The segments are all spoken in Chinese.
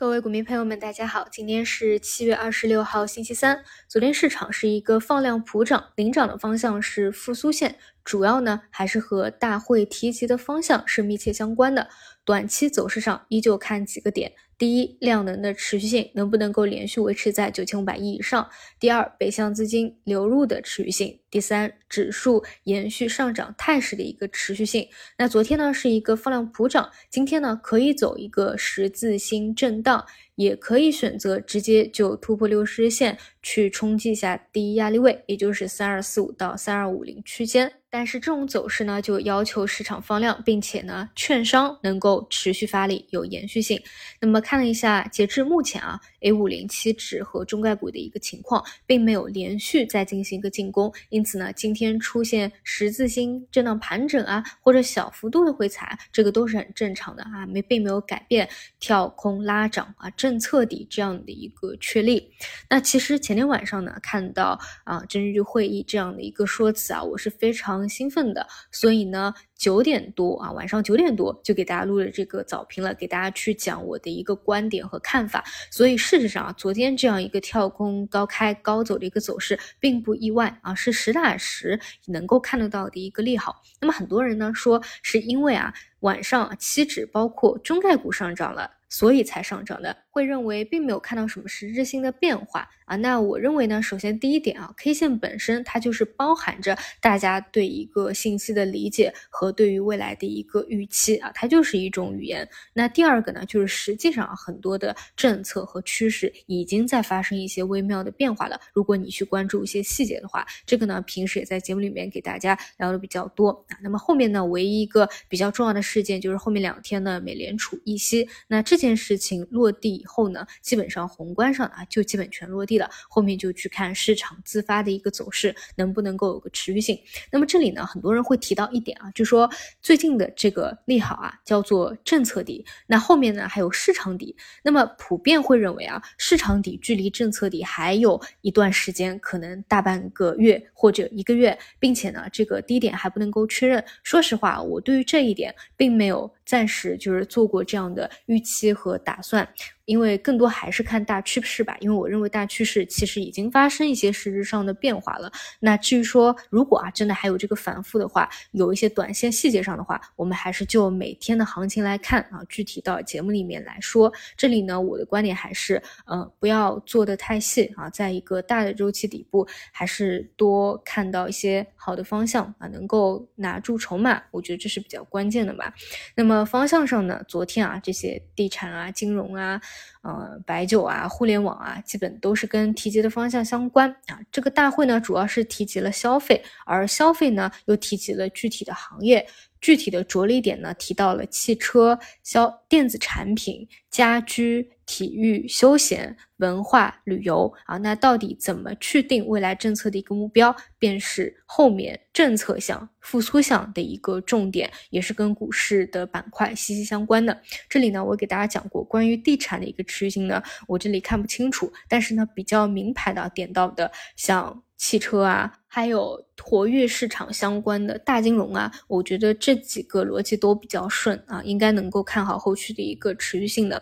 各位股民朋友们，大家好，今天是七月二十六号，星期三。昨天市场是一个放量普涨，领涨的方向是复苏线，主要呢还是和大会提及的方向是密切相关的。短期走势上依旧看几个点。第一，量能的持续性能不能够连续维持在九千五百亿以上？第二，北向资金流入的持续性。第三，指数延续上涨态势的一个持续性。那昨天呢是一个放量普涨，今天呢可以走一个十字星震荡，也可以选择直接就突破六十日线去冲击一下第一压力位，也就是三二四五到三二五零区间。但是这种走势呢，就要求市场放量，并且呢，券商能够持续发力，有延续性。那么看了一下，截至目前啊，A 五零期指和中概股的一个情况，并没有连续再进行一个进攻，因此呢，今天出现十字星震荡盘整啊，或者小幅度的回踩，这个都是很正常的啊，没并没有改变跳空拉涨啊，政策底这样的一个确立。那其实前前天晚上呢，看到啊，政治局会议这样的一个说辞啊，我是非常。兴奋的，所以呢，九点多啊，晚上九点多就给大家录了这个早评了，给大家去讲我的一个观点和看法。所以事实上啊，昨天这样一个跳空高开高走的一个走势，并不意外啊，是实打实能够看得到的一个利好。那么很多人呢说，是因为啊晚上期指包括中概股上涨了。所以才上涨的，会认为并没有看到什么实质性的变化啊。那我认为呢，首先第一点啊，K 线本身它就是包含着大家对一个信息的理解和对于未来的一个预期啊，它就是一种语言。那第二个呢，就是实际上很多的政策和趋势已经在发生一些微妙的变化了。如果你去关注一些细节的话，这个呢平时也在节目里面给大家聊的比较多啊。那么后面呢，唯一一个比较重要的事件就是后面两天呢，美联储议息，那这。件事情落地以后呢，基本上宏观上啊就基本全落地了，后面就去看市场自发的一个走势能不能够有个持续性。那么这里呢，很多人会提到一点啊，就说最近的这个利好啊叫做政策底，那后面呢还有市场底。那么普遍会认为啊，市场底距离政策底还有一段时间，可能大半个月或者一个月，并且呢这个低点还不能够确认。说实话，我对于这一点并没有暂时就是做过这样的预期。和打算。因为更多还是看大趋势吧，因为我认为大趋势其实已经发生一些实质上的变化了。那至于说如果啊真的还有这个反复的话，有一些短线细节上的话，我们还是就每天的行情来看啊，具体到节目里面来说。这里呢，我的观点还是，呃，不要做的太细啊，在一个大的周期底部，还是多看到一些好的方向啊，能够拿住筹码，我觉得这是比较关键的吧。那么方向上呢，昨天啊这些地产啊、金融啊。呃，白酒啊，互联网啊，基本都是跟提及的方向相关啊。这个大会呢，主要是提及了消费，而消费呢，又提及了具体的行业。具体的着力点呢，提到了汽车、消电子产品、家居、体育、休闲、文化、旅游啊。那到底怎么去定未来政策的一个目标，便是后面政策项、复苏项的一个重点，也是跟股市的板块息息相关的。这里呢，我给大家讲过关于地产的一个持续性呢，我这里看不清楚，但是呢，比较明牌的点到的，像。汽车啊，还有活跃市场相关的大金融啊，我觉得这几个逻辑都比较顺啊，应该能够看好后续的一个持续性的。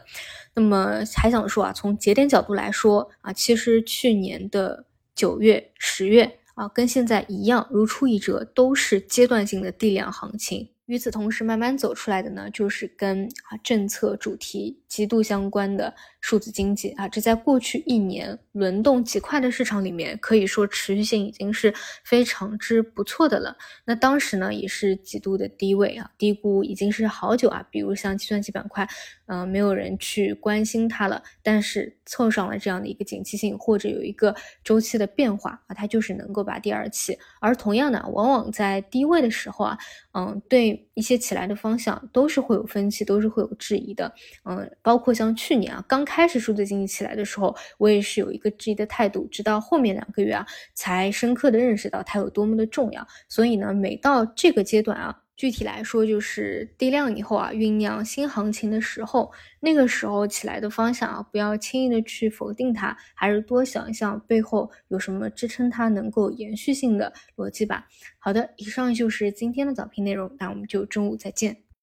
那么还想说啊，从节点角度来说啊，其实去年的九月、十月啊，跟现在一样，如出一辙，都是阶段性的地量行情。与此同时，慢慢走出来的呢，就是跟啊政策主题极度相关的。数字经济啊，这在过去一年轮动极快的市场里面，可以说持续性已经是非常之不错的了。那当时呢，也是极度的低位啊，低估已经是好久啊。比如像计算机板块，嗯，没有人去关心它了。但是凑上了这样的一个景气性，或者有一个周期的变化啊，它就是能够把第二期。而同样的，往往在低位的时候啊，嗯，对一些起来的方向都是会有分歧，都是会有质疑的。嗯，包括像去年啊，刚开开始数字经济起来的时候，我也是有一个质疑的态度，直到后面两个月啊，才深刻的认识到它有多么的重要。所以呢，每到这个阶段啊，具体来说就是低量以后啊，酝酿新行情的时候，那个时候起来的方向啊，不要轻易的去否定它，还是多想一想背后有什么支撑它能够延续性的逻辑吧。好的，以上就是今天的早评内容，那我们就中午再见。